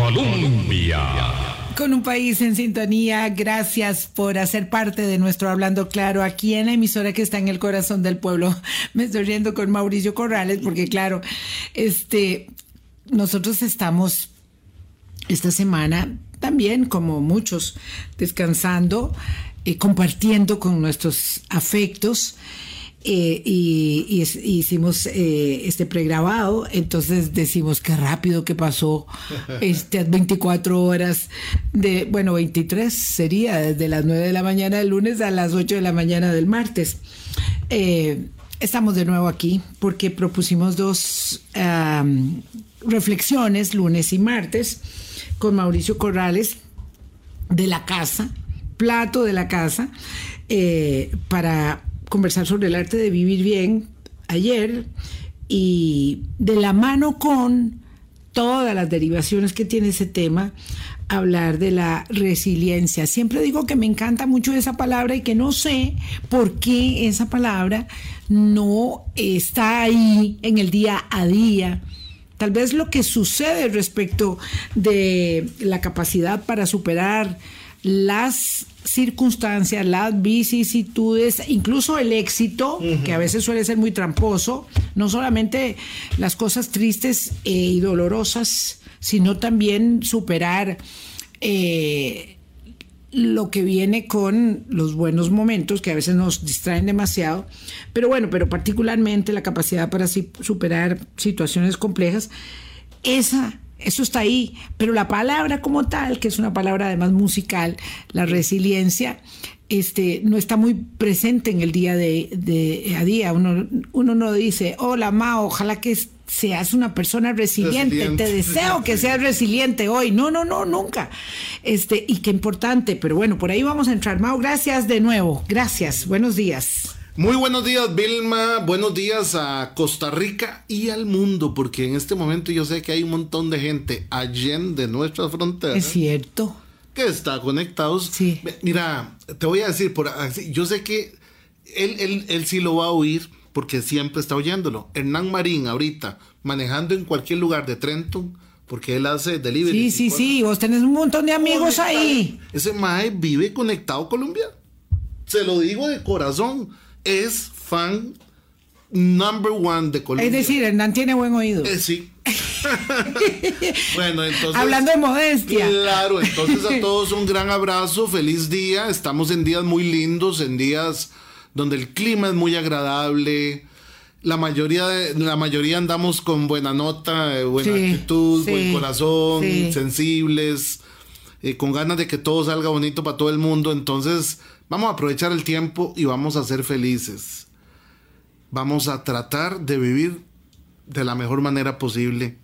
Colombia. Con un país en sintonía, gracias por hacer parte de nuestro Hablando Claro aquí en la emisora que está en el corazón del pueblo. Me estoy riendo con Mauricio Corrales porque claro, este, nosotros estamos esta semana también como muchos descansando, y compartiendo con nuestros afectos. Eh, y, hicimos eh, este pregrabado, entonces decimos qué rápido que pasó estas 24 horas de, bueno, 23 sería desde las 9 de la mañana del lunes a las 8 de la mañana del martes. Eh, estamos de nuevo aquí porque propusimos dos reflexiones, lunes y martes, con Mauricio Corrales de la casa, plato de la casa, para conversar sobre el arte de vivir bien ayer y de la mano con todas las derivaciones que tiene ese tema, hablar de la resiliencia. Siempre digo que me encanta mucho esa palabra y que no sé por qué esa palabra no está ahí en el día a día. Tal vez lo que sucede respecto de la capacidad para superar las circunstancias, las vicisitudes, incluso el éxito, que a veces suele ser muy tramposo, no solamente las cosas tristes eh, y dolorosas, sino también superar eh, lo que viene con los buenos momentos, que a veces nos distraen demasiado, pero bueno, pero particularmente la capacidad para superar situaciones complejas, esa eso está ahí, pero la palabra como tal, que es una palabra además musical, la resiliencia, este, no está muy presente en el día de, a día. Uno, uno no dice, hola Ma, ojalá que seas una persona resiliente. te deseo que seas resiliente hoy. No, no, no, nunca. Este, y qué importante, pero bueno, por ahí vamos a entrar. Mao, gracias de nuevo. Gracias. Buenos días. Muy buenos días, Vilma. Buenos días a Costa Rica y al mundo, porque en este momento yo sé que hay un montón de gente allende nuestras fronteras. Es cierto. Que está conectados. Sí. Mira, te voy a decir, por, yo sé que él, él, él sí lo va a oír porque siempre está oyéndolo. Hernán Marín, ahorita, manejando en cualquier lugar de Trenton, porque él hace delivery. Sí, sí, sí, vos tenés un montón de amigos ahí. Ese Mae vive conectado a Colombia. Se lo digo de corazón es fan number one de Colombia. Es decir, Hernán tiene buen oído. Eh, sí. bueno, entonces. Hablando de modestia. Claro, entonces a todos un gran abrazo, feliz día. Estamos en días muy lindos, en días donde el clima es muy agradable. La mayoría, de, la mayoría andamos con buena nota, eh, buena actitud, buen corazón, sensibles, eh, con ganas de que todo salga bonito para todo el mundo. Entonces, Vamos a aprovechar el tiempo y vamos a ser felices. Vamos a tratar de vivir de la mejor manera posible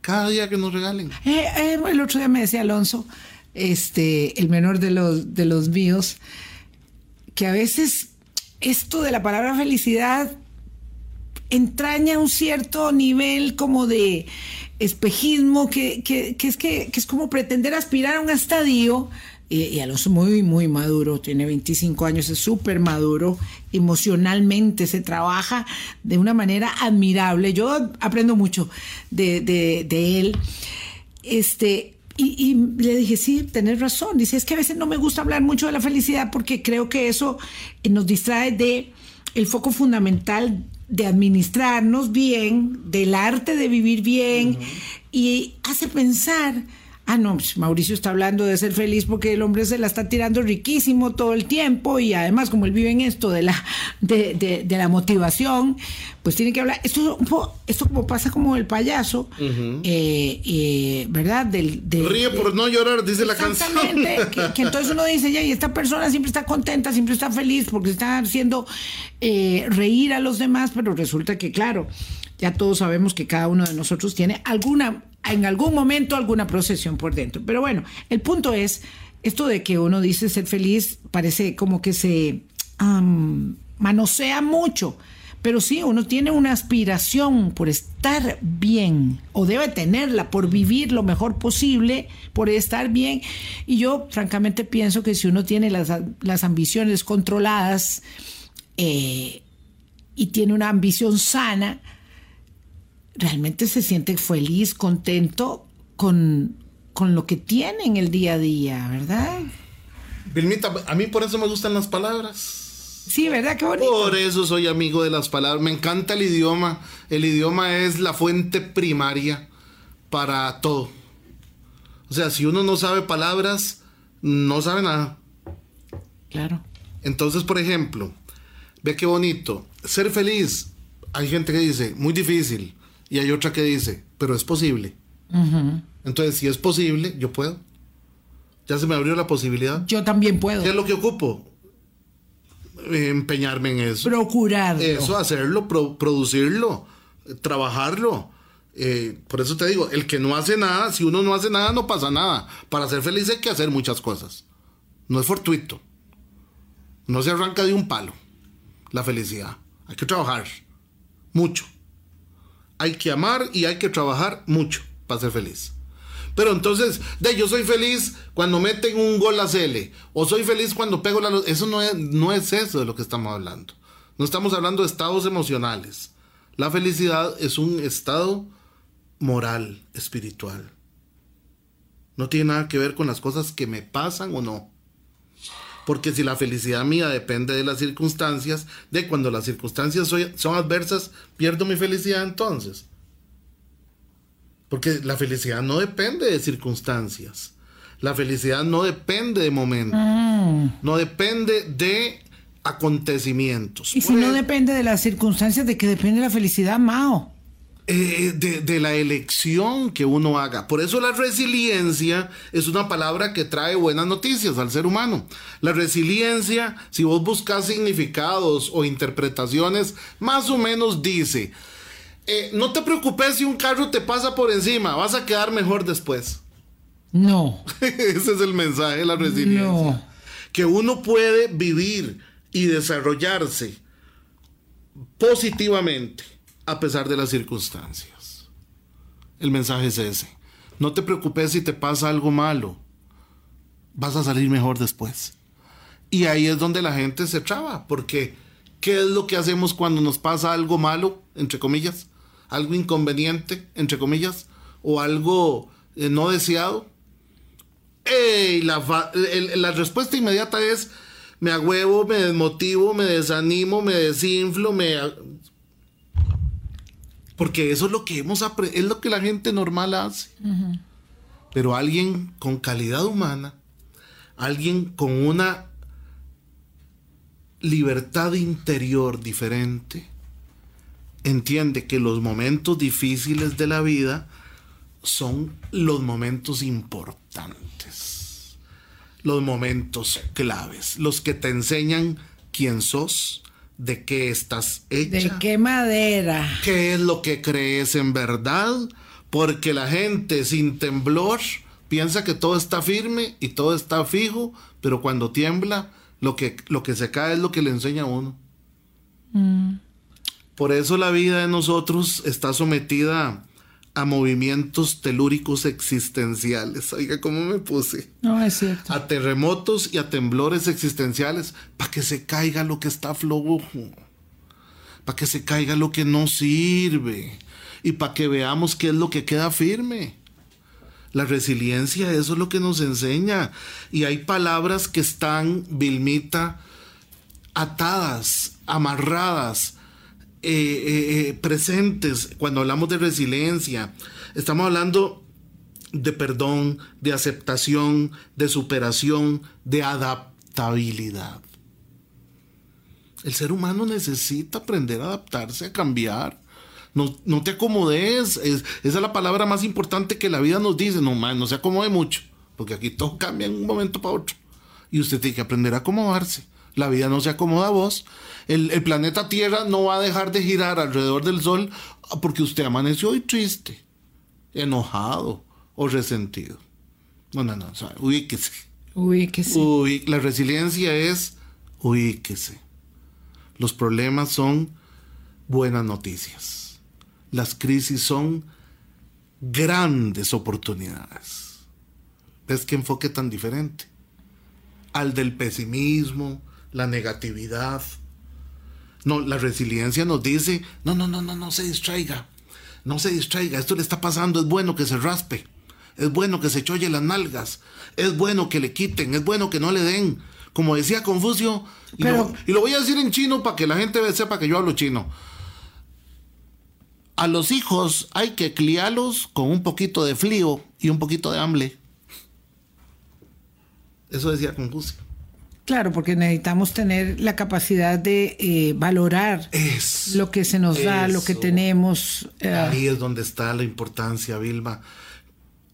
cada día que nos regalen. Eh, eh, el otro día me decía Alonso, este, el menor de los, de los míos, que a veces esto de la palabra felicidad entraña un cierto nivel como de espejismo que, que, es, que es como pretender aspirar a un estadio y, Alonso muy, muy maduro, tiene 25 años, es súper maduro, emocionalmente se trabaja de una manera admirable. Yo aprendo mucho de, de, él. Este, y, le dije, sí, tenés razón. Dice, es que a veces no me gusta hablar mucho de la felicidad porque creo que eso nos distrae de el foco fundamental de administrarnos bien, del arte de vivir bien, y hace pensar Ah, no, pues Mauricio está hablando de ser feliz porque el hombre se la está tirando riquísimo todo el tiempo y además como él vive en esto de la, de, la motivación, pues tiene que hablar. Esto, esto como pasa como el payaso, eh, eh, ¿verdad? Del, Ríe por no llorar, dice la canción. Que, que, entonces uno dice, ya, y esta persona siempre está contenta, siempre está feliz porque está haciendo eh, reír a los demás, pero resulta que, claro, ya todos sabemos que cada uno de nosotros tiene alguna en algún momento alguna procesión por dentro. Pero bueno, el punto es, esto de que uno dice ser feliz parece como que se manosea mucho. Pero sí, uno tiene una aspiración por estar bien, o debe tenerla, por vivir lo mejor posible, por estar bien. Y yo francamente pienso que si uno tiene las, ambiciones controladas eh, y tiene una ambición sana, realmente se siente feliz, contento con, con lo que tienen el día a día, ¿verdad? Vilmita, a mí por eso me gustan las palabras. Sí, ¿verdad? Qué bonito. Por eso soy amigo de las palabras. Me encanta el idioma. El idioma es la fuente primaria para todo. O sea, si uno no sabe palabras, no sabe nada. Claro. Entonces, por ejemplo, ve qué bonito. Ser feliz. Hay gente que dice, muy difícil. Y hay otra que dice, pero es posible. Entonces, si es posible, yo puedo. Ya se me abrió la posibilidad. Yo también puedo. ¿Qué es lo que ocupo? Empeñarme en eso. Procurarlo. Eso, hacerlo, producirlo, trabajarlo. Eh, por eso te digo, el que no hace nada, si uno no hace nada, no pasa nada. Para ser feliz hay que hacer muchas cosas. No es fortuito. No se arranca de un palo la felicidad. Hay que trabajar mucho. Hay que amar y hay que trabajar mucho para ser feliz. Pero entonces, de yo soy feliz cuando meten un gol a Cele, o soy feliz cuando pego la luz. Eso no es, no es eso de lo que estamos hablando. No estamos hablando de estados emocionales. La felicidad es un estado moral, espiritual. No tiene nada que ver con las cosas que me pasan o no. Porque si la felicidad mía depende de las circunstancias, de cuando las circunstancias son adversas, pierdo mi felicidad entonces. Porque la felicidad no depende de circunstancias. La felicidad no depende de momentos. Mm. No depende de acontecimientos. Y si no depende de las circunstancias, ¿de qué depende la felicidad, Mao? Eh, de, de, la elección que uno haga. Por eso la resiliencia es una palabra que trae buenas noticias al ser humano. La resiliencia, si vos buscas significados o interpretaciones, más o menos dice, eh, no te preocupes si un carro te pasa por encima, vas a quedar mejor después. No. Ese es el mensaje de la resiliencia. Que uno puede vivir y desarrollarse positivamente a pesar de las circunstancias. El mensaje es ese. No te preocupes si te pasa algo malo. Vas a salir mejor después. Y ahí es donde la gente se traba, porque ¿qué es lo que hacemos cuando nos pasa algo malo, entre comillas? algo inconveniente, entre comillas, o algo eh, no deseado? la, la respuesta inmediata es, me agüevo, me desmotivo, me desanimo, me desinflo, me... Porque eso es lo que hemos es lo que la gente normal hace. Pero alguien con calidad humana, alguien con una libertad interior diferente, entiende que los momentos difíciles de la vida son los momentos importantes, los momentos claves, los que te enseñan quién sos, de qué estás hecha, de qué madera, qué es lo que crees en verdad, porque la gente sin temblor piensa que todo está firme y todo está fijo, pero cuando tiembla, lo que, lo que se cae es lo que le enseña a uno. Mm. Por eso la vida de nosotros está sometida a movimientos telúricos existenciales. Oiga, ¿cómo me puse? No, es cierto. A terremotos y a temblores existenciales para que se caiga lo que está flojo. Para que se caiga lo que no sirve. Y para que veamos qué es lo que queda firme. La resiliencia, eso es lo que nos enseña. Y hay palabras que están, Vilmita, atadas, amarradas eh, eh, presentes cuando hablamos de resiliencia. Estamos hablando de perdón, de aceptación, de superación, de adaptabilidad. El ser humano necesita aprender a adaptarse, a cambiar. No, no te acomodes. esa es la palabra más importante que la vida nos dice. No, man, no se acomode mucho. Porque aquí todo cambia en un momento para otro. Y usted tiene que aprender a acomodarse. La vida no se acomoda a vos. El, planeta Tierra no va a dejar de girar alrededor del Sol porque usted amaneció hoy triste, enojado o resentido. No, no, no. O sea, ubíquese. Ubíquese. la resiliencia es ubíquese. Los problemas son buenas noticias. Las crisis son grandes oportunidades. ¿Ves qué enfoque tan diferente? Al del pesimismo, la negatividad. No, la resiliencia nos dice, no, no, no, no, no se distraiga, no se distraiga, esto le está pasando, es bueno que se raspe, es bueno que se cholle las nalgas, es bueno que le quiten, es bueno que no le den. Como decía Confucio, y, lo, y lo voy a decir en chino para que la gente sepa que yo hablo chino. A los hijos hay que criarlos con un poquito de frío y un poquito de hambre. Eso decía Confucio. Claro, porque necesitamos tener la capacidad de eh, valorar lo que se nos da, lo que tenemos. Eh. Ahí es donde está la importancia, Vilma.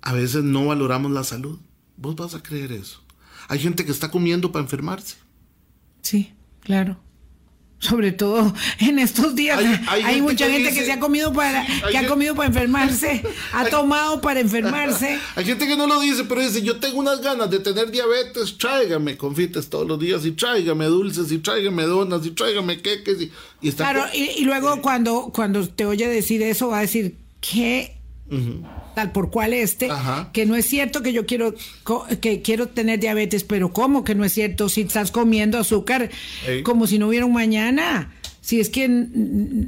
A veces no valoramos la salud. ¿Vos vas a creer eso? Hay gente que está comiendo para enfermarse. Sí, claro sobre todo en estos días. Hay, mucha gente que se ha comido para que ha comido para enfermarse ha tomado para enfermarse. Hay gente que no lo dice pero dice yo tengo unas ganas de tener diabetes tráigame confites todos los días y tráigame dulces y tráigame donas y tráigame queques y, está claro y, luego cuando cuando te oye decir eso va a decir que tal por cual este, que no es cierto que yo quiero que quiero tener diabetes, pero ¿cómo que no es cierto si estás comiendo azúcar como si no hubiera un mañana? Si es que,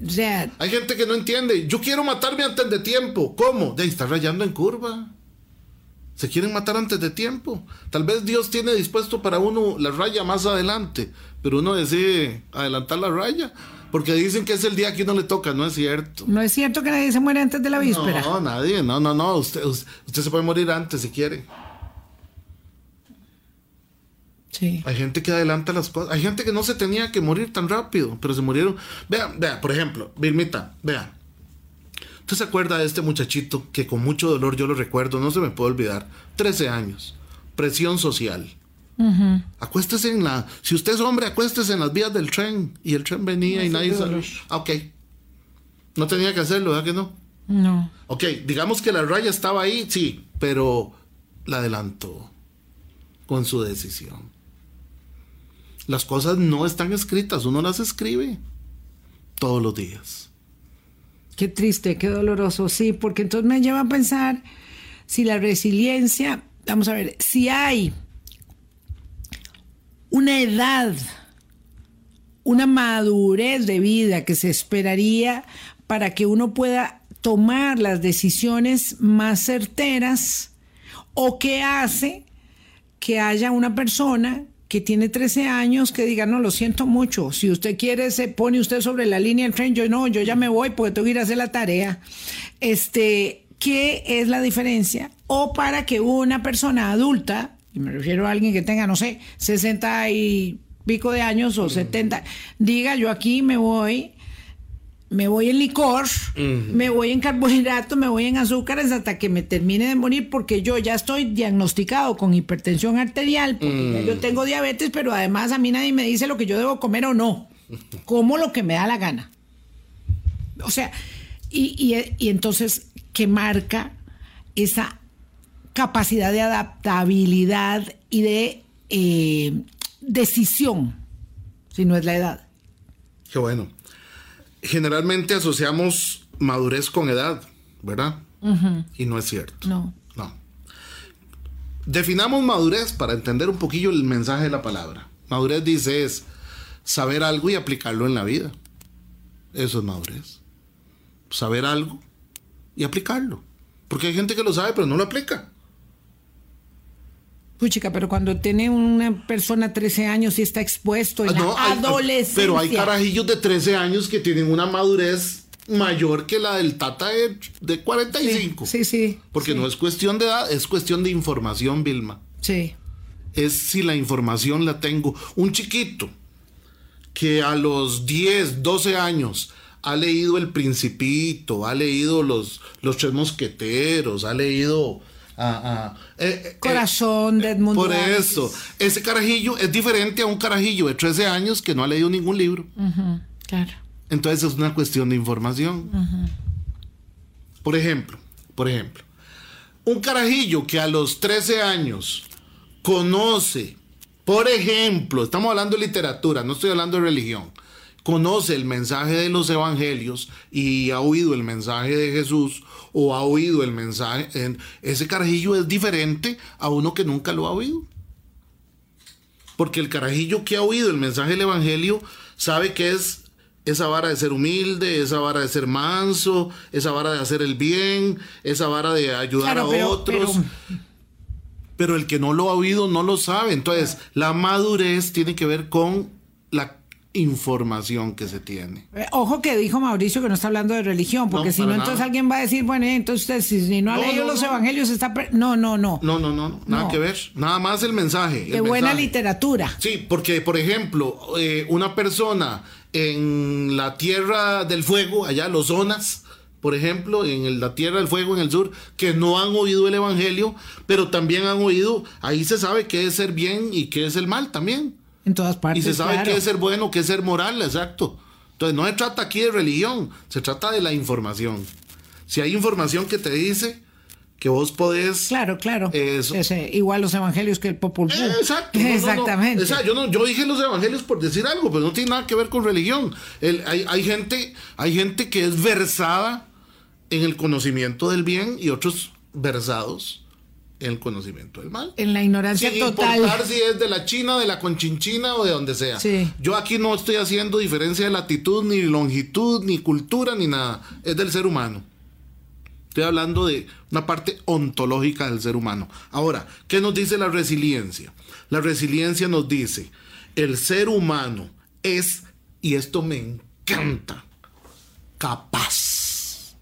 o sea... Hay gente que no entiende. Yo quiero matarme antes de tiempo. ¿Cómo? De estar rayando en curva. Se quieren matar antes de tiempo. Tal vez Dios tiene dispuesto para uno la raya más adelante, pero uno decide adelantar la raya. Porque dicen que es el día que uno le toca, no es cierto. No es cierto que nadie se muere antes de la víspera. No, nadie, no, no, no. Usted, usted se puede morir antes si quiere. Sí. Hay gente que adelanta las cosas. Hay gente que no se tenía que morir tan rápido, pero se murieron. Vea, vea, por ejemplo, Vilmita, vea. ¿Usted se acuerda de este muchachito que con mucho dolor yo lo recuerdo, no se me puede olvidar? 13 años, presión social. Acuéstese en la. Si usted es hombre, acuéstese en las vías del tren. Y el tren venía y nadie salió. Ah, ok. No tenía que hacerlo, ¿verdad que no? No. Ok, digamos que la raya estaba ahí, sí, pero la adelantó con su decisión. Las cosas no están escritas, uno las escribe todos los días. Qué triste, qué doloroso, sí, porque entonces me lleva a pensar si la resiliencia, vamos a ver, si hay una edad, una madurez de vida que se esperaría para que uno pueda tomar las decisiones más certeras o que hace que haya una persona que tiene 13 años que diga, no, lo siento mucho, si usted quiere se pone usted sobre la línea del tren, yo no, yo ya me voy porque tengo que ir a hacer la tarea. Este, ¿qué es la diferencia? O para que una persona adulta y me refiero a alguien que tenga, no sé, 60 y pico de años o 70, diga yo aquí me voy, me voy en licor, me voy en carbohidratos, me voy en azúcares hasta que me termine de morir porque yo ya estoy diagnosticado con hipertensión arterial, porque yo tengo diabetes, pero además a mí nadie me dice lo que yo debo comer o no, como lo que me da la gana. O sea, y, y, y entonces, ¿qué marca esa capacidad de adaptabilidad y de eh, decisión, si no es la edad. Qué bueno. Generalmente asociamos madurez con edad, ¿verdad? Y no es cierto. No. No. Definamos madurez para entender un poquillo el mensaje de la palabra. Madurez dice es saber algo y aplicarlo en la vida. Eso es madurez. Saber algo y aplicarlo. Porque hay gente que lo sabe pero no lo aplica. Puchica, pero cuando tiene una persona 13 años y está expuesto en ah, la adolescencia. Pero hay carajillos de 13 años que tienen una madurez mayor que la del Tata de, 45. Sí, sí. Porque no es cuestión de edad, es cuestión de información, Vilma. Sí. Es si la información la tengo. Un chiquito que a los 10, 12 años ha leído El Principito, ha leído Los, los Tres Mosqueteros, ha leído Ah, Corazón de Edmund Por eso, ese carajillo es diferente a un carajillo de 13 años que no ha leído ningún libro. claro. Entonces es una cuestión de información. Por ejemplo, por ejemplo, un carajillo que a los 13 años conoce, por ejemplo, estamos hablando de literatura, no estoy hablando de religión, conoce el mensaje de los evangelios y ha oído el mensaje de Jesús o ha oído el mensaje, ese carajillo es diferente a uno que nunca lo ha oído. Porque el carajillo que ha oído el mensaje del evangelio sabe que es esa vara de ser humilde, esa vara de ser manso, esa vara de hacer el bien, esa vara de ayudar a otros. Pero... el que no lo ha oído no lo sabe. Entonces, la madurez tiene que ver con la información que se tiene. Eh, ojo que dijo Mauricio que no está hablando de religión, porque si no, entonces alguien va a decir, bueno, entonces si no ha leído los evangelios está... No, no, no. No, no, no, nada que ver. Nada más el mensaje. De buena literatura. Sí, porque, por ejemplo, eh, una persona en la Tierra del Fuego, allá los zonas, por ejemplo, en la Tierra del Fuego en el sur, que no han oído el Evangelio, pero también han oído, ahí se sabe qué es ser bien y qué es el mal también. En todas partes. Y se sabe qué es ser bueno, qué es ser moral, exacto. Entonces no se trata aquí de religión, se trata de la información. Si hay información que te dice que vos podés. Claro, claro. igual los evangelios que el Popol Vuh. exacto. Exactamente. yo, yo dije los evangelios por decir algo, pero no tiene nada que ver con religión. hay, hay, gente, hay gente que es versada en el conocimiento del bien y otros versados el conocimiento del mal. En la ignorancia Sin total. importar si es de la China, de la conchinchina o de donde sea. Yo aquí no estoy haciendo diferencia de latitud, ni longitud, ni cultura, ni nada. Es del ser humano. Estoy hablando de una parte ontológica del ser humano. Ahora, ¿qué nos dice la resiliencia? La resiliencia nos dice, el ser humano es, y esto me encanta, capaz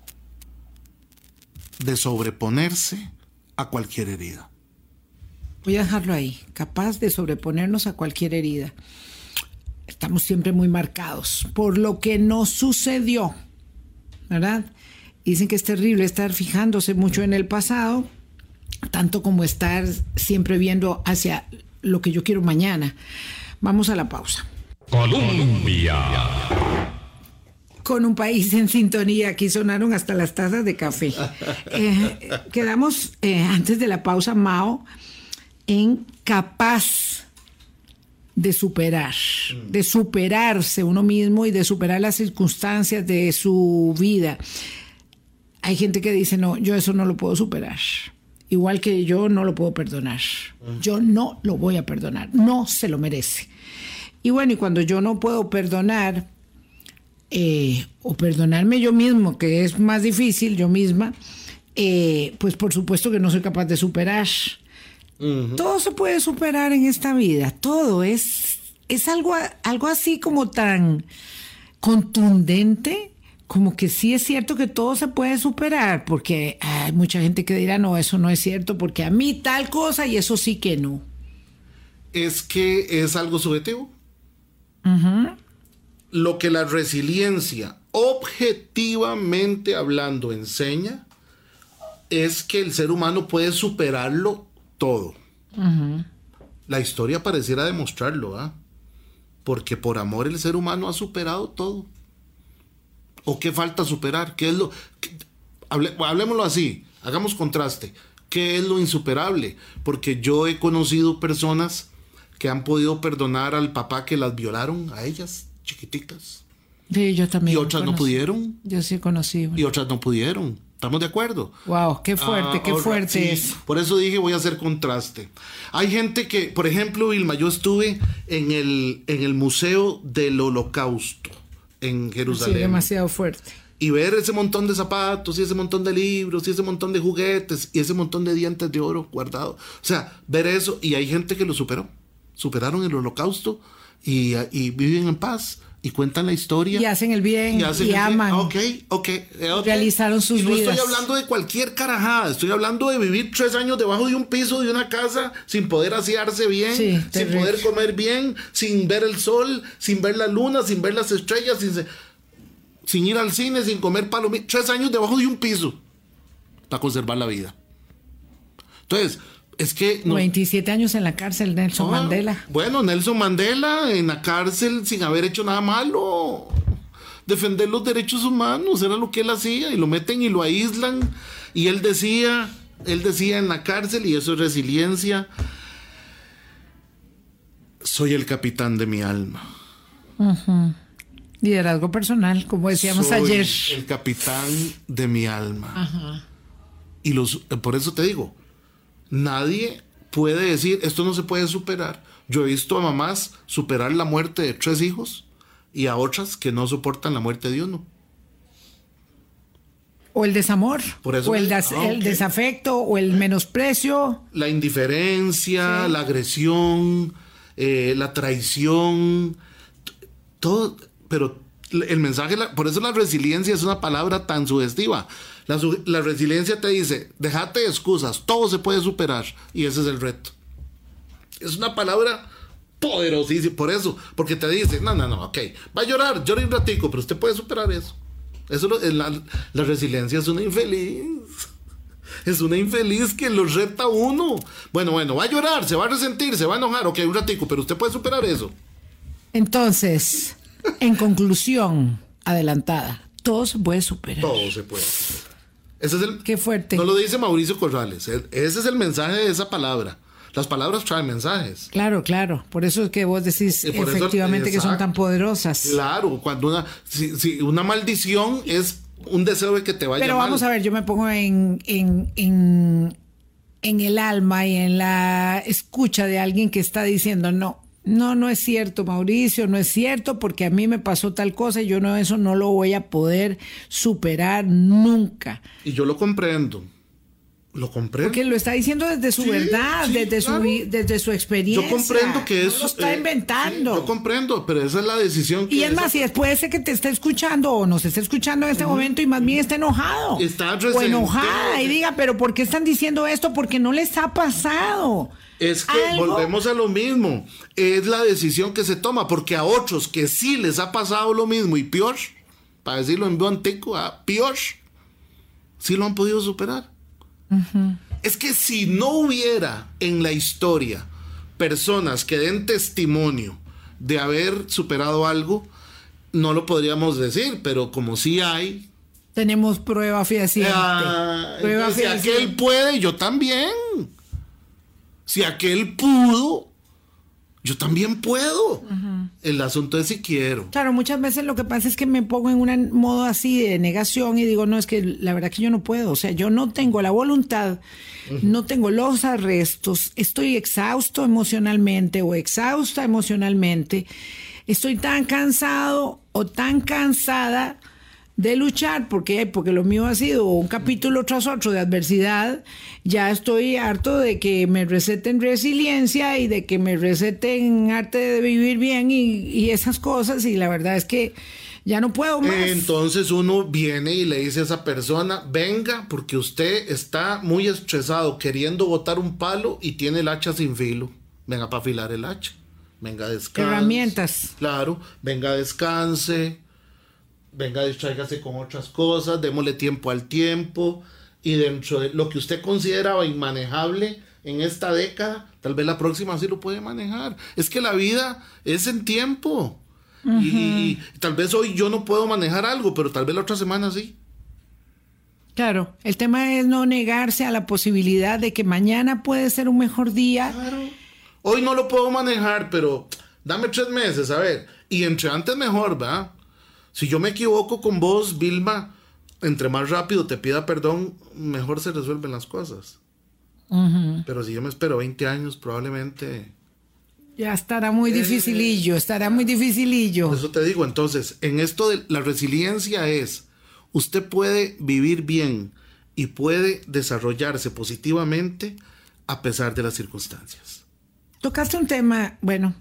de sobreponerse a cualquier herida. Voy a dejarlo ahí, capaz de sobreponernos a cualquier herida. Estamos siempre muy marcados por lo que nos sucedió, ¿verdad? Dicen que es terrible estar fijándose mucho en el pasado, tanto como estar siempre viendo hacia lo que yo quiero mañana. Vamos a la pausa. Colombia con un país en sintonía. Aquí sonaron hasta las tazas de café. Eh, quedamos eh, antes de la pausa, Mao, en capaz de superar, de superarse uno mismo y de superar las circunstancias de su vida. Hay gente que dice, no, yo eso no lo puedo superar. Igual que yo no lo puedo perdonar. Yo no lo voy a perdonar. No se lo merece. Y bueno, y cuando yo no puedo perdonar, eh, o perdonarme yo mismo, que es más difícil, yo misma, eh, pues por supuesto que no soy capaz de superar. Todo se puede superar en esta vida, todo es, es algo, algo así como tan contundente, como que sí es cierto que todo se puede superar, porque hay mucha gente que dirá, no, eso no es cierto, porque a mí tal cosa y eso sí que no. Es que es algo subjetivo lo que la resiliencia objetivamente hablando enseña es que el ser humano puede superarlo todo. La historia pareciera demostrarlo, ¿ah? Porque por amor el ser humano ha superado todo. ¿O qué falta superar? ¿Qué es lo... hablemoslo así, hagamos contraste. ¿Qué es lo insuperable? Porque yo he conocido personas que han podido perdonar al papá que las violaron a ellas chiquiticas. Sí, yo también. Y otras no pudieron. Yo sí conocí. Y otras no pudieron. ¿Estamos de acuerdo? Wow, qué fuerte, ah, qué fuerte es. Por eso dije voy a hacer contraste. Hay gente que, por ejemplo, Vilma, yo estuve en el, en el Museo del Holocausto en Jerusalén. Sí, demasiado fuerte. Y ver ese montón de zapatos y ese montón de libros y ese montón de juguetes y ese montón de dientes de oro guardados. O sea, ver eso y hay gente que lo superó. Superaron el holocausto y, viven en paz y cuentan la historia. Y hacen el bien y, aman. Ok, ok. Eh, Realizaron sus vidas. No estoy hablando de cualquier carajada, estoy hablando de vivir tres años debajo de un piso de una casa sin poder asearse bien, sin poder comer bien, sin ver el sol, sin ver la luna, sin ver las estrellas, sin, sin ir al cine, sin comer palomitas. Tres años debajo de un piso para conservar la vida. Entonces, es que... 27 años en la cárcel, Nelson ah, Mandela. Bueno, Nelson Mandela en la cárcel sin haber hecho nada malo. Defender los derechos humanos era lo que él hacía y lo meten y lo aíslan. Y él decía, él decía en la cárcel, y eso es resiliencia, soy el capitán de mi alma. Liderazgo personal, como decíamos soy ayer. El capitán de mi alma. Y los, por eso te digo, Nadie puede decir, esto no se puede superar. Yo he visto a mamás superar la muerte de tres hijos y a otras que no soportan la muerte de uno. O el desamor, Por eso o el, des- ah, el desafecto, o el menosprecio. La indiferencia, la agresión, eh, la traición, todo, pero el mensaje, la- por eso la resiliencia es una palabra tan sugestiva. La, resiliencia te dice, déjate de excusas, todo se puede superar y ese es el reto. Es una palabra poderosísima, por eso, porque te dice, no, no, no, ok, va a llorar, llora un ratico, pero usted puede superar eso. Eso lo- la, la resiliencia es una infeliz. Es una infeliz que lo reta uno. Bueno, bueno, va a llorar, se va a resentir, se va a enojar, ok, un ratico, pero usted puede superar eso. Entonces, en conclusión, adelantada, todo se puede superar. Todo se puede. Ese es el, Qué fuerte. No lo dice Mauricio Corrales. e- Ese es el mensaje de esa palabra. Las palabras traen mensajes. Claro, claro. Por eso es que vos decís eso- efectivamente que son tan poderosas. Claro, cuando una, si, si una maldición es un deseo de que te vaya Pero mal. vamos a ver, yo me pongo en, en, en, en el alma y en la escucha de alguien que está diciendo, no, no, no es cierto, Mauricio, no es cierto, porque a mí me pasó tal cosa y yo no, eso no lo voy a poder superar nunca. Y yo lo comprendo. Lo comprendo. Porque lo está diciendo desde su Sí, verdad, sí, desde, claro. su, desde su experiencia. Yo comprendo que No es. lo está eh, inventando. sí, yo comprendo, pero esa es la decisión que. Y es más, si después de que te esté escuchando o nos esté escuchando en este momento y más bien está enojado. Está o enojada y diga, pero ¿por qué están diciendo esto? Porque no les ha pasado. Es que Algo- volvemos a lo mismo. Es la decisión que se toma, porque a otros que sí les ha pasado lo mismo y peor, para decirlo en buen antico, ah, peor, sí lo han podido superar. Es que si no hubiera en la historia personas que den testimonio de haber superado algo, no lo podríamos decir, pero como sí hay, Tenemos prueba fehaciente. Ah, Prueba entonces, si fehaciente. aquel puede, yo también. Si aquel pudo, yo también puedo. El asunto es si quiero. Claro, muchas veces lo que pasa es que me pongo en un modo así de negación y digo, no, es que la verdad que yo no puedo, o sea, yo no tengo la voluntad, no tengo los arrestos, estoy exhausto emocionalmente o exhausta emocionalmente, estoy tan cansado o tan cansada de luchar, porque porque lo mío ha sido un capítulo tras otro de adversidad, ya estoy harto de que me receten resiliencia y de que me receten arte de vivir bien y, y esas cosas, y la verdad es que ya no puedo más. Entonces uno viene y le dice a esa persona, venga, porque usted está muy estresado queriendo botar un palo y tiene el hacha sin filo. Venga para afilar el hacha. Venga, descanse. Herramientas. Claro, venga, descanse. Venga, distráigase con otras cosas, démosle tiempo al tiempo. Y dentro de lo que usted consideraba inmanejable en esta década, tal vez la próxima sí lo puede manejar. Es que la vida es en tiempo. y, y tal vez hoy yo no puedo manejar algo, pero tal vez la otra semana sí. Claro, el tema es no negarse a la posibilidad de que mañana puede ser un mejor día. Hoy no lo puedo manejar, pero dame tres meses, a ver. Y entre antes mejor, ¿va? Si yo me equivoco con vos, Vilma, entre más rápido te pida perdón, mejor se resuelven las cosas. Pero si yo me espero 20 años, probablemente... Ya estará muy dificilillo, estará muy dificilillo. Eso te digo, entonces, en esto de la resiliencia es, usted puede vivir bien y puede desarrollarse positivamente a pesar de las circunstancias. Tocaste un tema, bueno,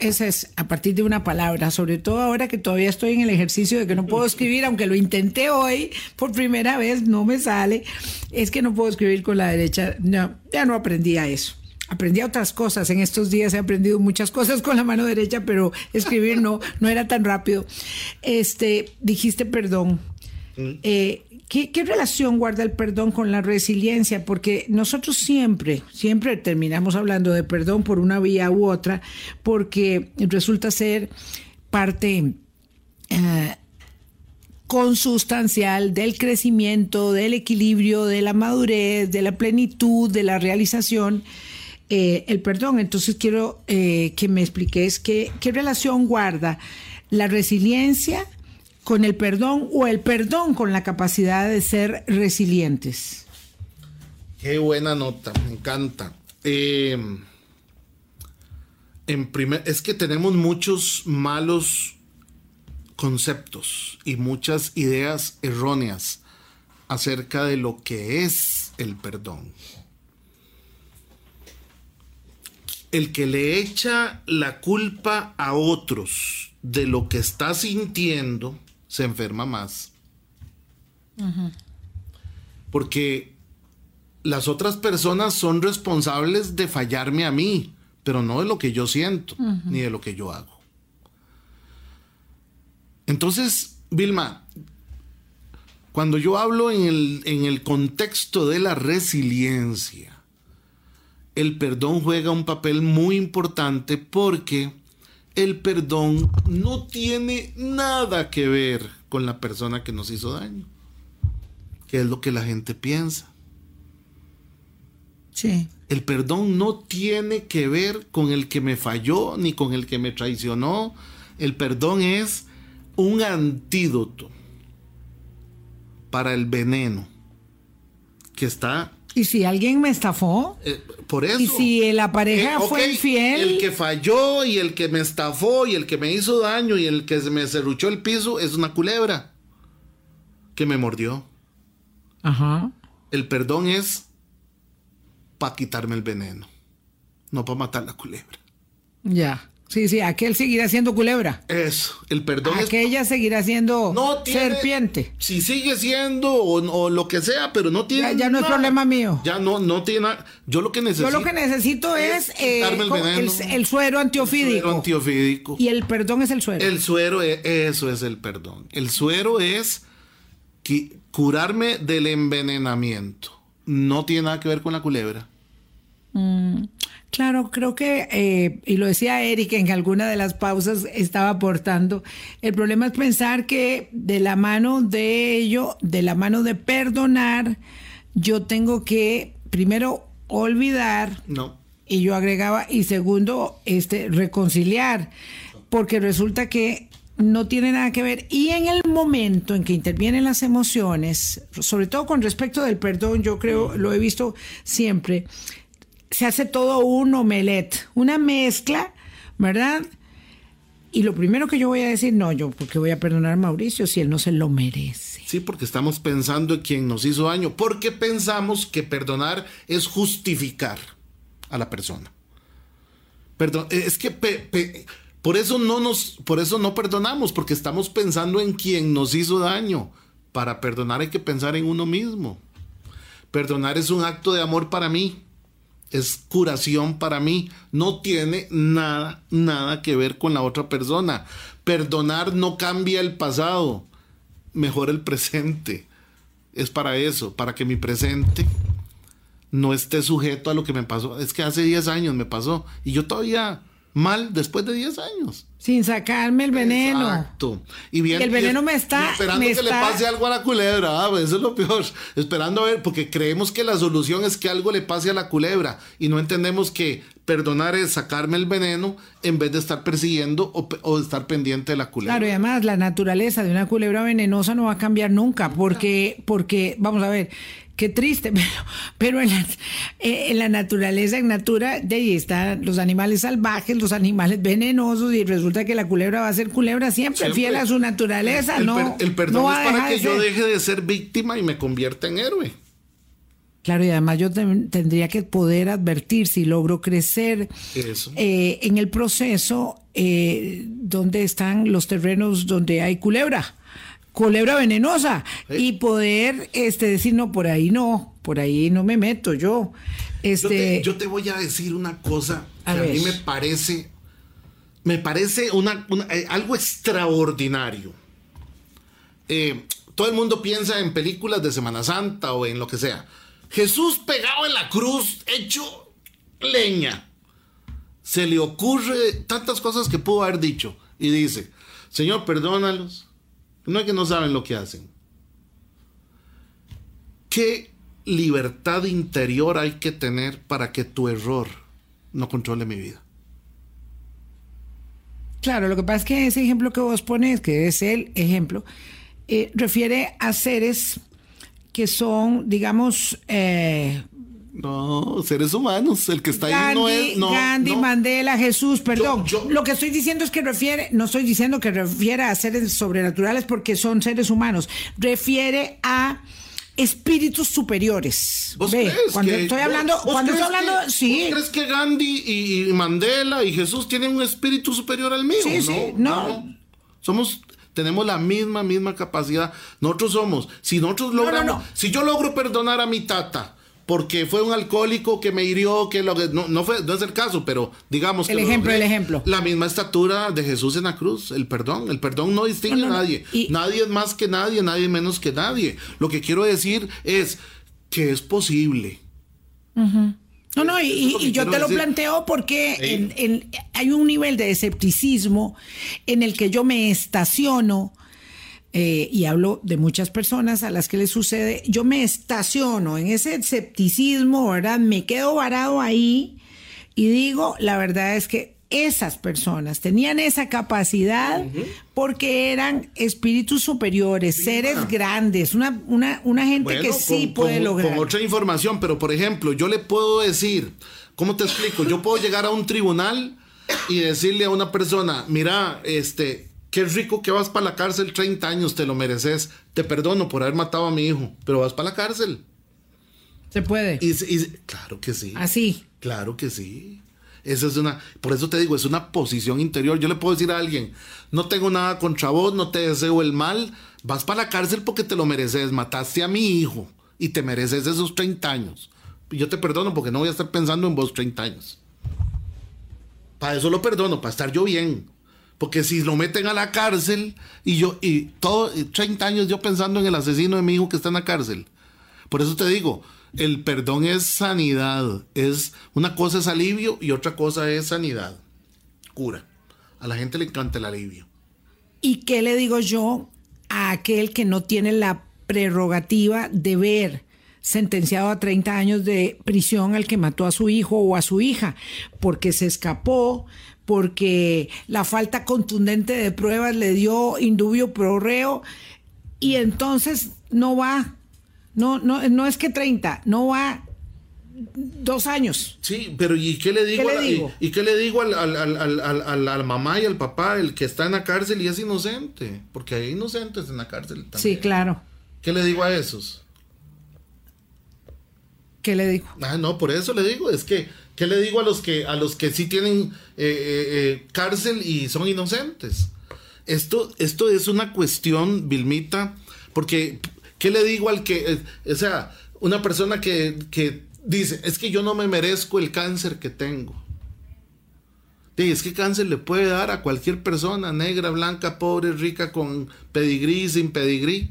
ese es a partir de una palabra, sobre todo ahora que todavía estoy en el ejercicio de que no puedo escribir, aunque lo intenté hoy por primera vez, no me sale, es que no puedo escribir con la derecha, no, ya no aprendí a eso. Aprendí a otras cosas, en estos días he aprendido muchas cosas con la mano derecha, pero escribir no, no era tan rápido. Este, dijiste perdón. Eh, ¿qué, relación guarda el perdón con la resiliencia? Porque nosotros siempre, siempre terminamos hablando de perdón por una vía u otra, porque resulta ser parte eh, consustancial del crecimiento, del equilibrio, de la madurez, de la plenitud, de la realización. eh, el perdón. Entonces quiero que me expliques qué relación guarda la resiliencia con el perdón o el perdón con la capacidad de ser resilientes. Qué buena nota, me encanta. Eh, en primer, es que tenemos muchos malos conceptos y muchas ideas erróneas acerca de lo que es el perdón. El que le echa la culpa a otros de lo que está sintiendo se enferma más. Porque las otras personas son responsables de fallarme a mí, pero no de lo que yo siento, ni de lo que yo hago. Entonces, Vilma, cuando yo hablo en el, en el contexto de la resiliencia, el perdón juega un papel muy importante porque el perdón no tiene nada que ver con la persona que nos hizo daño, que es lo que la gente piensa. Sí. El perdón no tiene que ver con el que me falló ni con el que me traicionó. El perdón es un antídoto para el veneno que está ¿Y si alguien me estafó? Eh, por eso. ¿Y si la pareja fue ok, infiel? El que falló y el que me estafó y el que me hizo daño y el que se me cerruchó el piso es una culebra que me mordió. Ajá. El perdón es para quitarme el veneno, no para matar la culebra. Ya. Sí, sí, aquel seguirá siendo culebra. Eso, el perdón es Aquella seguirá siendo no tiene, serpiente. Si sigue siendo o, o lo que sea, pero no tiene. Ya- ya no es problema mío. Ya no, no tiene nada. Yo lo que necesito. Yo lo que necesito es, es eh, el el, veneno. el suero antiofídico. Suero antiofídico. Y el perdón es el suero. El suero, e- eso es el perdón. El suero es curarme del envenenamiento. No tiene nada que ver con la culebra. Claro, creo que, eh, y lo decía Eric en alguna de las pausas, estaba aportando, el problema es pensar que de la mano de ello, de la mano de perdonar, yo tengo que primero olvidar, No. y yo agregaba, y segundo, este, reconciliar, porque resulta que no tiene nada que ver. Y en el momento en que intervienen las emociones, sobre todo con respecto del perdón, yo creo, lo he visto siempre, se hace todo un omelette, una mezcla, ¿verdad? Y lo primero que yo voy a decir, no, yo, porque voy a perdonar a Mauricio si él no se lo merece? Sí, porque estamos pensando en quien nos hizo daño. Porque pensamos que perdonar es justificar a la persona. Perdón, es que por eso no nos, por eso no perdonamos, porque estamos pensando en quien nos hizo daño. Para perdonar hay que pensar en uno mismo. Perdonar es un acto de amor para mí. Es curación para mí. No tiene nada, nada que ver con la otra persona. Perdonar no cambia el pasado, mejora el presente. Es para eso, para que mi presente no esté sujeto a lo que me pasó. Es que hace 10 años me pasó y yo todavía mal después de 10 años. Sin sacarme el veneno. Exacto. Y, bien, Y el veneno me está- esperando me que le pase algo a la culebra. ah, pues eso es lo peor. Esperando a ver, porque creemos que la solución es que algo le pase a la culebra. Y no entendemos que perdonar es sacarme el veneno en vez de estar persiguiendo o, o estar pendiente de la culebra. Claro, y además la naturaleza de una culebra venenosa no va a cambiar nunca, porque, porque vamos a ver, qué triste, pero, pero en, la, eh, en la naturaleza, en natura, de ahí están los animales salvajes, los animales venenosos, y resulta que la culebra va a ser culebra siempre, Siempre. fiel a su naturaleza, el, no. el perdón no es para que de yo deje de ser víctima y me convierta en héroe. Claro, y además yo ten- tendría que poder advertir si logro crecer eh, en el proceso eh, donde están los terrenos donde hay culebra, culebra venenosa, Sí. y poder este, decir, no, por ahí no, por ahí no me meto yo. Yo Este, te, yo te voy a decir una cosa que A a, ver. mí me parece, me parece una, una- eh, algo extraordinario. Eh, todo el mundo piensa en películas de Semana Santa o en lo que sea. Jesús pegado en la cruz, hecho leña. Se le ocurre tantas cosas que pudo haber dicho. Y dice, Señor, perdónalos. No es que no saben lo que hacen. ¿Qué libertad interior hay que tener para que tu error no controle mi vida? Claro, lo que pasa es que ese ejemplo que vos pones, que es el ejemplo, eh, refiere a seres que son, digamos, eh, No, seres humanos. El que está ahí no es. No, Gandhi, Mandela, Jesús, perdón. Lo que estoy diciendo es que refiere, no estoy diciendo que refiere a seres sobrenaturales porque son seres humanos. Refiere a espíritus superiores. ¿Vos crees cuando estoy hablando, cuando estoy hablando, sí. ¿Crees que Gandhi y, Mandela y Jesús tienen un espíritu superior al mío? Sí, sí, no. Somos tenemos la misma, misma capacidad. Nosotros somos, si nosotros logramos, si yo logro perdonar a mi tata, porque fue un alcohólico que me hirió, que lo no, no fue, no es el caso, pero digamos el ejemplo, el ejemplo. La misma estatura de Jesús en la cruz, el perdón, el perdón no distingue a nadie. Nadie es más que nadie, nadie menos que nadie. Lo que quiero decir es que es posible. No, no, y, yo te lo planteo porque hay un nivel de escepticismo en el que yo me estaciono eh, y hablo de muchas personas a las que les sucede, yo me estaciono en ese escepticismo, ¿verdad? Me quedo varado ahí y digo, la verdad es que esas personas tenían esa capacidad porque eran espíritus superiores, seres grandes, una, una, gente que sí puede lograr. Con otra información, pero por ejemplo, yo le puedo decir, ¿cómo te explico? Yo puedo llegar a un tribunal y decirle a una persona, mira, este, Qué rico que vas para la cárcel 30 años, te lo mereces. Te perdono por haber matado a mi hijo, pero vas para la cárcel. Se puede. Y, claro que sí. Así. Claro que sí. Esa es una, por eso te digo, es una posición interior. Yo le puedo decir a alguien, no tengo nada contra vos, no te deseo el mal, vas para la cárcel porque te lo mereces, mataste a mi hijo y te mereces esos 30 años. Yo te perdono porque no voy a estar pensando en vos 30 años. Para eso lo perdono, para estar yo bien. Porque si lo meten a la cárcel y yo, y todo, 30 años yo pensando en el asesino de mi hijo que está en la cárcel. Por eso te digo, el perdón es sanidad. Es una cosa es alivio y otra cosa es sanidad. Cura. A la gente le encanta el alivio. ¿Y qué le digo yo a aquel que no tiene la prerrogativa de ver sentenciado a 30 años de prisión al que mató a su hijo o a su hija, porque se escapó, porque la falta contundente de pruebas le dio indubio pro reo y entonces no va, no, no, no es que 30, no va dos años. Sí, pero ¿y qué le digo, ¿Y, qué le digo al, a la mamá y al papá, el que está en la cárcel y es inocente? Porque hay inocentes en la cárcel también. Sí, claro. ¿Qué le digo a esos? ¿Qué le digo? Ah, no, por eso le digo, es que ¿Qué le digo a los que, a los que sí tienen eh, eh, eh, cárcel y son inocentes? Esto, esto es una cuestión, Vilmita, porque ¿qué le digo al que, o sea, una persona que, que, dice, es que yo no me merezco el cáncer que tengo? es que cáncer le puede dar a cualquier persona, negra, blanca, pobre, rica, con pedigrí, sin pedigrí.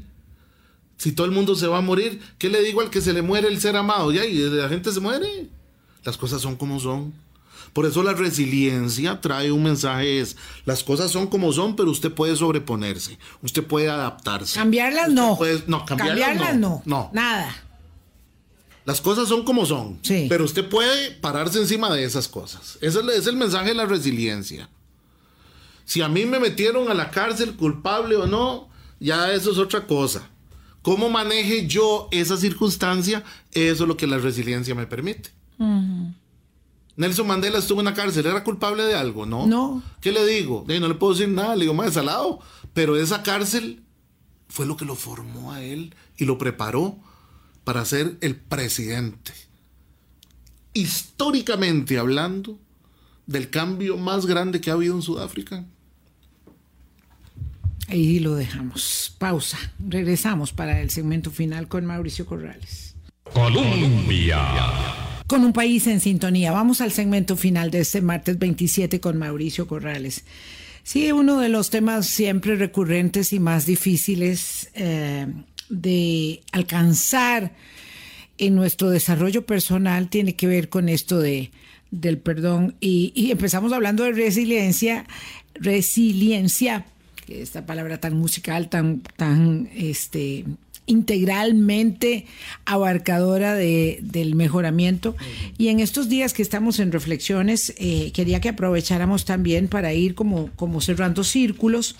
Si todo el mundo se va a morir, ¿qué le digo al que se le muere el ser amado? Ya, y la gente se muere. Las cosas son como son. Por eso la resiliencia trae un mensaje es, las cosas son como son, pero usted puede sobreponerse, usted puede adaptarse. Cambiarlas no. no, cambiarlas, no, no. Nada. Las cosas son como son, sí. pero usted puede pararse encima de esas cosas. Ese es el mensaje de la resiliencia. Si a mí me metieron a la cárcel culpable o no, ya eso es otra cosa. ¿Cómo maneje yo esa circunstancia? Eso es lo que la resiliencia me permite. Nelson Mandela estuvo en la cárcel, ¿era culpable de algo? No. No. ¿Qué le digo? no le puedo decir nada, le digo más desalado. Pero esa cárcel fue lo que lo formó a él y lo preparó para ser el presidente. Históricamente hablando, del cambio más grande que ha habido en Sudáfrica. Ahí lo dejamos. Pausa. Regresamos para el segmento final con Mauricio Corrales. Colombia con un país en sintonía. Vamos al segmento final de este martes 27 con Mauricio Corrales. Sí, uno de los temas siempre recurrentes y más difíciles eh, de alcanzar en nuestro desarrollo personal tiene que ver con esto de, del perdón. Y, y empezamos hablando de resiliencia, resiliencia, esta palabra tan musical, tan, tan este, integralmente abarcadora de, del mejoramiento. Y en estos días que estamos en reflexiones, eh, quería que aprovecháramos también para ir como, como cerrando círculos.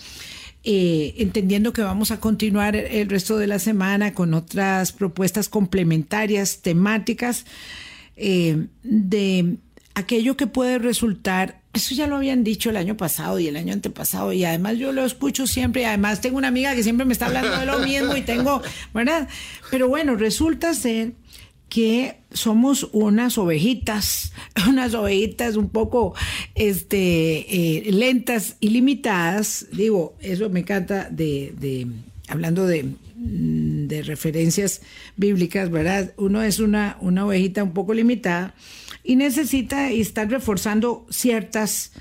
Eh, entendiendo que vamos a continuar el resto de la semana con otras propuestas complementarias, temáticas, eh, de aquello que puede resultar, eso ya lo habían dicho el año pasado y el año antepasado, y además yo lo escucho siempre, y además tengo una amiga que siempre me está hablando de lo mismo y tengo, ¿verdad? Pero bueno, resulta ser que somos unas ovejitas, unas ovejitas un poco este, eh, lentas y limitadas. Digo, eso me encanta de, de hablando de, mm, de, referencias bíblicas, ¿verdad? Uno es una, una ovejita un poco limitada y necesita estar reforzando ciertas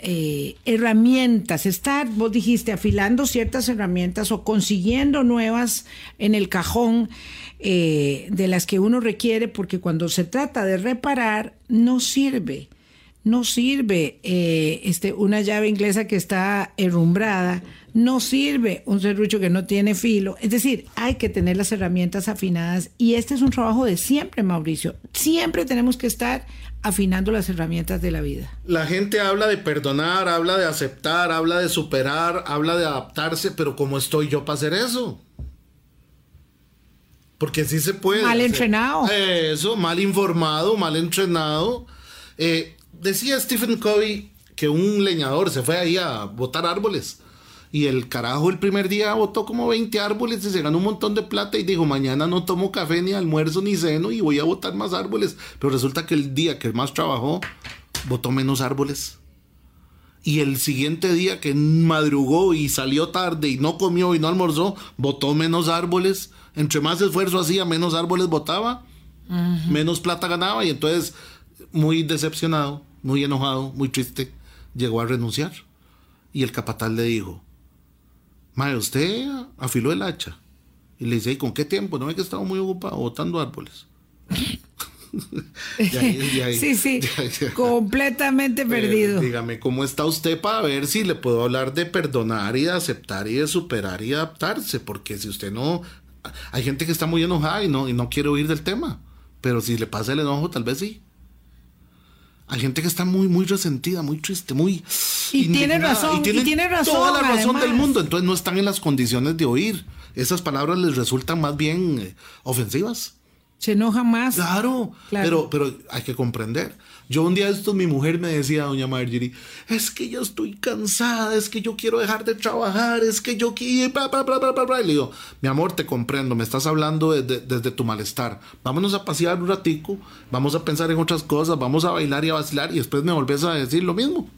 eh, herramientas, estar, vos dijiste, afilando ciertas herramientas o consiguiendo nuevas en el cajón eh, de las que uno requiere, porque cuando se trata de reparar, no sirve. No sirve eh, este, una llave inglesa que está herrumbrada, no sirve un serrucho que no tiene filo. Es decir, hay que tener las herramientas afinadas y este es un trabajo de siempre, Mauricio. Siempre tenemos que estar afinando las herramientas de la vida. La gente habla de perdonar, habla de aceptar, habla de superar, habla de adaptarse, pero ¿cómo estoy yo para hacer eso? Porque sí se puede. Mal entrenado. Eso, mal informado, mal entrenado. Eh, decía Stephen Covey que un leñador se fue ahí a botar árboles. Y el carajo el primer día botó como 20 árboles y se ganó un montón de plata y dijo, mañana no tomo café ni almuerzo ni ceno y voy a botar más árboles. Pero resulta que el día que más trabajó, botó menos árboles. Y el siguiente día que madrugó y salió tarde y no comió y no almorzó, botó menos árboles. Entre más esfuerzo hacía, menos árboles botaba, uh -huh. menos plata ganaba y entonces muy decepcionado, muy enojado, muy triste, llegó a renunciar. Y el capataz le dijo, Madre, usted afiló el hacha. Y le dice, ¿y con qué tiempo? No es que estaba muy ocupado botando árboles. y ahí, y ahí, sí, sí, ahí, completamente perdido. Eh, dígame, ¿cómo está usted para ver si le puedo hablar de perdonar y de aceptar y de superar y adaptarse? Porque si usted no... Hay gente que está muy enojada y no, y no quiere oír del tema. Pero si le pasa el enojo, tal vez sí. Hay gente que está muy, muy resentida, muy triste, muy. Y tiene razón, y tiene, y tiene razón. Toda la razón además. del mundo. Entonces no están en las condiciones de oír. Esas palabras les resultan más bien eh, ofensivas. Se enoja más. Claro, claro, Pero, pero hay que comprender. Yo un día de estos, mi mujer me decía, doña Marjorie, es que yo estoy cansada, es que yo quiero dejar de trabajar, es que yo quiero... Y le digo, mi amor, te comprendo, me estás hablando desde, desde tu malestar. Vámonos a pasear un ratico, vamos a pensar en otras cosas, vamos a bailar y a vacilar y después me volvés a decir lo mismo.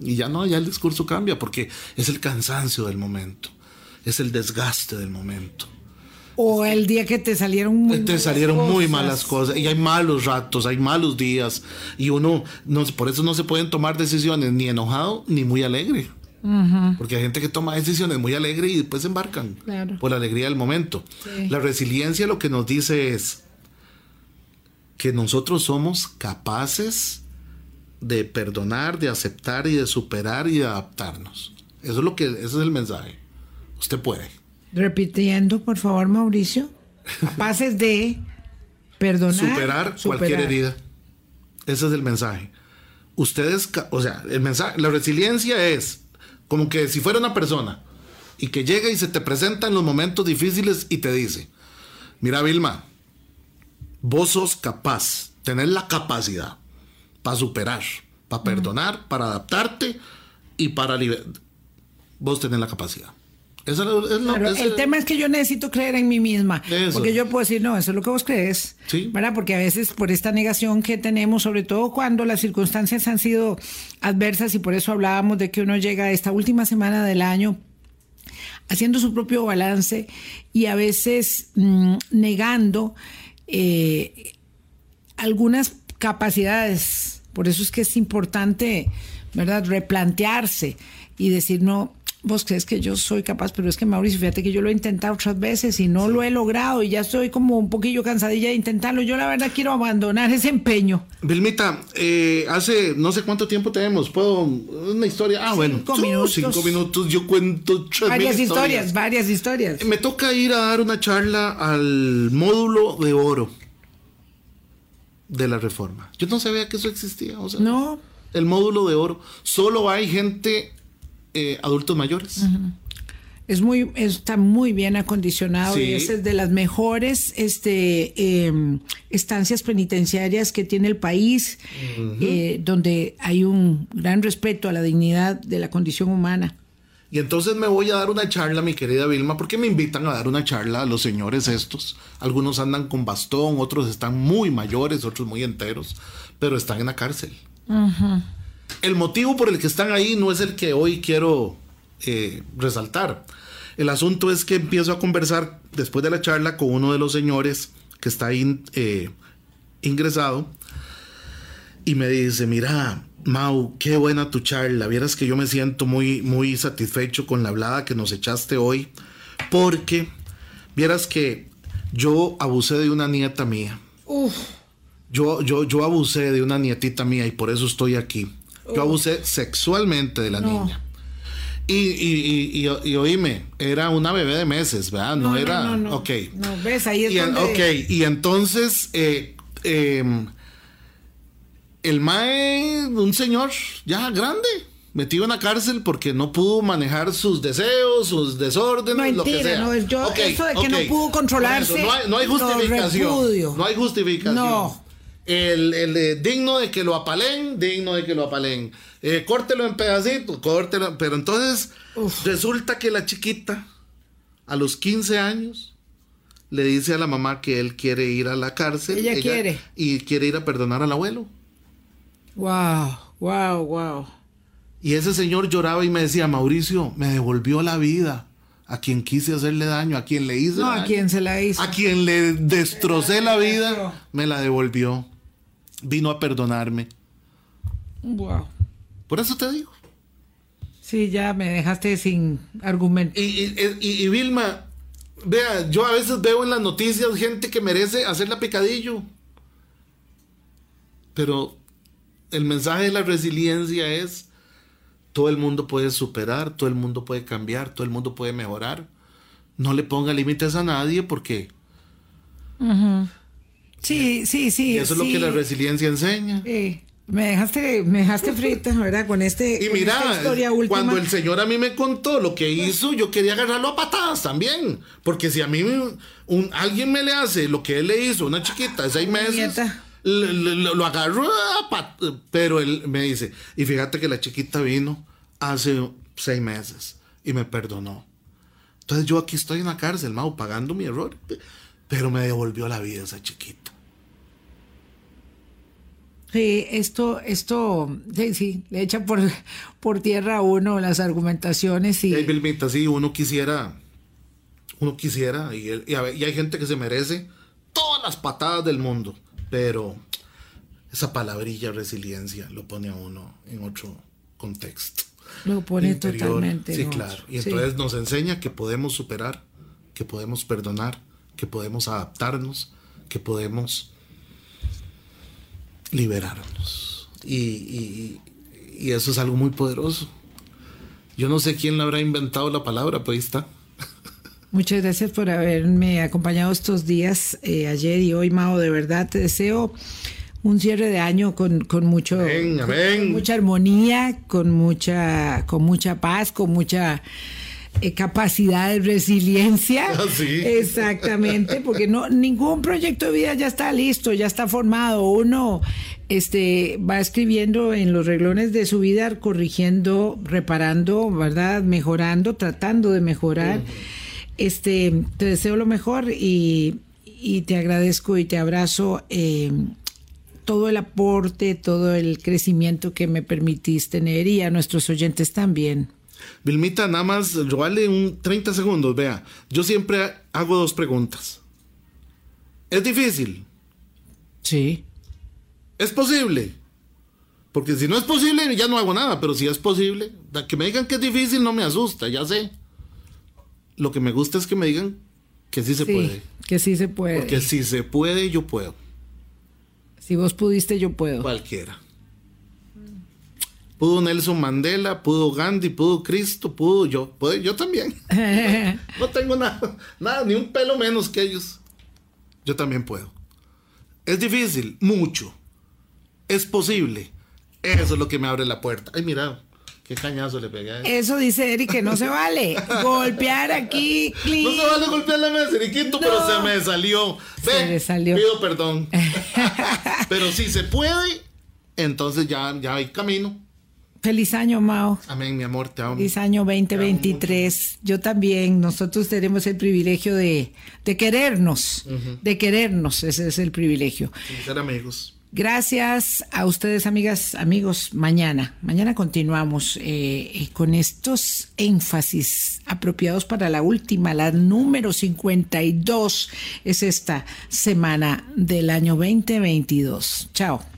Y ya no, ya el discurso cambia porque es el cansancio del momento, es el desgaste del momento. O el día que te salieron muy te salieron cosas. muy malas cosas y hay malos ratos, hay malos días y uno no por eso no se pueden tomar decisiones ni enojado ni muy alegre. Uh -huh. Porque hay gente que toma decisiones muy alegre y después se embarcan claro. por la alegría del momento. Sí. La resiliencia lo que nos dice es que nosotros somos capaces de perdonar, de aceptar y de superar y de adaptarnos. Eso es lo que ese es el mensaje. Usted puede. Repitiendo, por favor, Mauricio. Capaces de perdonar. Superar, superar, cualquier herida. Ese es el mensaje. Ustedes, o sea, el mensaje, la resiliencia es como que si fuera una persona y que llega y se te presenta en los momentos difíciles y te dice, mira Vilma, vos sos capaz, tener la capacidad para superar, para perdonar, para adaptarte y para liberar. Vos tenés la capacidad. Eso, es lo, claro, eso, el tema es que yo necesito creer en mí misma. Eso. Porque yo puedo decir, no, eso es lo que vos crees. Sí. ¿Verdad? Porque a veces por esta negación que tenemos, sobre todo cuando las circunstancias han sido adversas y por eso hablábamos de que uno llega a esta última semana del año haciendo su propio balance y a veces mmm, negando eh, algunas capacidades. Por eso es que es importante, ¿verdad?, replantearse y decir, no, vos crees que yo soy capaz, pero es que Mauricio, fíjate que yo lo he intentado otras veces y no sí. lo he logrado y ya estoy como un poquillo cansadilla de intentarlo. Yo la verdad quiero abandonar ese empeño. Vilmita, eh, hace no sé cuánto tiempo tenemos, puedo una historia. Ah, cinco bueno, minutos. cinco minutos. Yo cuento varias historias. historias, varias historias. Me toca ir a dar una charla al módulo de oro de la reforma. Yo no sabía que eso existía. O sea, no. El módulo de oro. Solo hay gente eh, adultos mayores. Uh -huh. Es muy, está muy bien acondicionado Sí. y es de las mejores este, eh, estancias penitenciarias que tiene el país, eh, donde hay un gran respeto a la dignidad de la condición humana. Y entonces me voy a dar una charla, mi querida Vilma, porque me invitan a dar una charla a los señores estos. Algunos andan con bastón, otros están muy mayores, otros muy enteros, pero están en la cárcel. El motivo por el que están ahí no es el que hoy quiero eh, resaltar. El asunto es que empiezo a conversar después de la charla con uno de los señores que está ahí eh, ingresado y me dice, mira, Mau, qué buena tu charla. Vieras que yo me siento muy, muy satisfecho con la hablada que nos echaste hoy, porque vieras que yo abusé de una nieta mía. Yo, yo, yo abusé de una nietita mía y por eso estoy aquí. Yo abusé sexualmente de la No. niña. Y, y, y, y, y oíme, era una bebé de meses, ¿verdad? No, era. No, no, Ok. No, ves, ahí es Y, donde... ok, y entonces eh, eh, el Mae, un señor ya grande, metido en la cárcel porque no pudo manejar sus deseos, sus desórdenes, lo que Mentira, sea. no, yo- Ok, eso de que no pudo controlarse, Por eso, no, hay, no hay justificación. No hay justificación. No. El, el, eh, digno de que lo apalen, digno de que lo apalen. Eh, córtelo en pedacitos, córtelo. Pero entonces Uf. resulta que la chiquita, a los 15 años, le dice a la mamá que él quiere ir a la cárcel. Ella quiere. Y quiere ir a perdonar al abuelo. Wow, wow, wow. Y ese señor lloraba y me decía, Mauricio, me devolvió la vida a quien quise hacerle daño, a quien le hice No, daño. a quien se la hizo. A quien le destrocé la vida, me la devolvió. Vino a perdonarme. Wow. Por eso te digo. Sí, ya me dejaste sin argumento. Y, y, y- y Vilma, vea, yo a veces veo en las noticias gente que merece hacerla picadillo. Pero el mensaje de la resiliencia es, todo el mundo puede superar, todo el mundo puede cambiar, todo el mundo puede mejorar. No le ponga límites a nadie porque Sí, sí, sí. y eso es lo que la resiliencia enseña. Sí. Me dejaste, me dejaste frita, ¿verdad? Con este. Y mira, esta historia última. cuando el señor a mí me contó lo que hizo, yo quería agarrarlo a patadas también. Porque si a mí un, alguien me le hace lo que él le hizo, una chiquita de seis meses, nieta. le- le- lo, agarro a pat- Pero él me dice, y fíjate que la chiquita vino hace seis meses y me perdonó. Entonces yo aquí estoy en la cárcel, Mau, pagando mi error. Pero me devolvió la vida esa chiquita. Sí, esto, esto, sí, sí, le echa por, por tierra a uno las argumentaciones y. Hay Vilmita, sí, uno quisiera, uno quisiera, y, y a y hay gente que se merece todas las patadas del mundo, pero esa palabrilla resiliencia lo pone a uno en otro contexto. Lo pone interior. totalmente. Sí, claro. Y Sí. entonces nos enseña que podemos superar, que podemos perdonar, que podemos adaptarnos, que podemos liberarnos. Y, y- y eso es algo muy poderoso. Yo no sé quién le habrá inventado la palabra, pero ahí está. Muchas gracias por haberme acompañado estos días, eh, ayer y hoy, Mao. De verdad te deseo un cierre de año con, con mucho, Amén, con- amén. con mucha armonía, con mucha, con mucha paz, con mucha eh, capacidad de resiliencia. Ah, sí. Exactamente, porque no ningún proyecto de vida ya está listo, ya está formado. Uno este va escribiendo en los reglones de su vida, corrigiendo, reparando, ¿verdad? Mejorando, tratando de mejorar. Este, te deseo lo mejor y, y te agradezco y te abrazo eh, todo el aporte, todo el crecimiento que me permitís tener y a nuestros oyentes también. Vilmita, nada más robarle un 30 segundos. Vea, yo siempre hago dos preguntas. ¿Es difícil? Sí. ¿Es posible? Porque si no es posible, ya no hago nada, pero si es posible, que me digan que es difícil no me asusta, ya sé. Lo que me gusta es que me digan que sí se sí, puede. que sí se puede. Porque si se puede, yo puedo. Si vos pudiste, yo puedo. Cualquiera. Pudo Nelson Mandela, pudo Gandhi, pudo Cristo, pudo yo. Puedo yo también. No tengo nada, nada, ni un pelo menos que ellos. Yo también puedo. Es difícil, mucho. Es posible. Eso es lo que me abre la puerta. Ay, mira, Qué cañazo le pegué a él. Eso dice Eric que no se vale. Golpear aquí, clic. No se vale golpear la mesa, Eriquito, pero se me salió. Se le salió. Pido perdón. pero si se puede, entonces ya, ya hay camino. Feliz año, Mao. Amén, mi amor, te amo. Feliz año 2023. Yo también. Nosotros tenemos el privilegio de, de querernos. De querernos. Ese es el privilegio. Ser amigos. Gracias a ustedes, amigas, amigos. Mañana, mañana continuamos eh, eh, con estos énfasis apropiados para la última, la número 52 es esta semana del año 2022. Chao.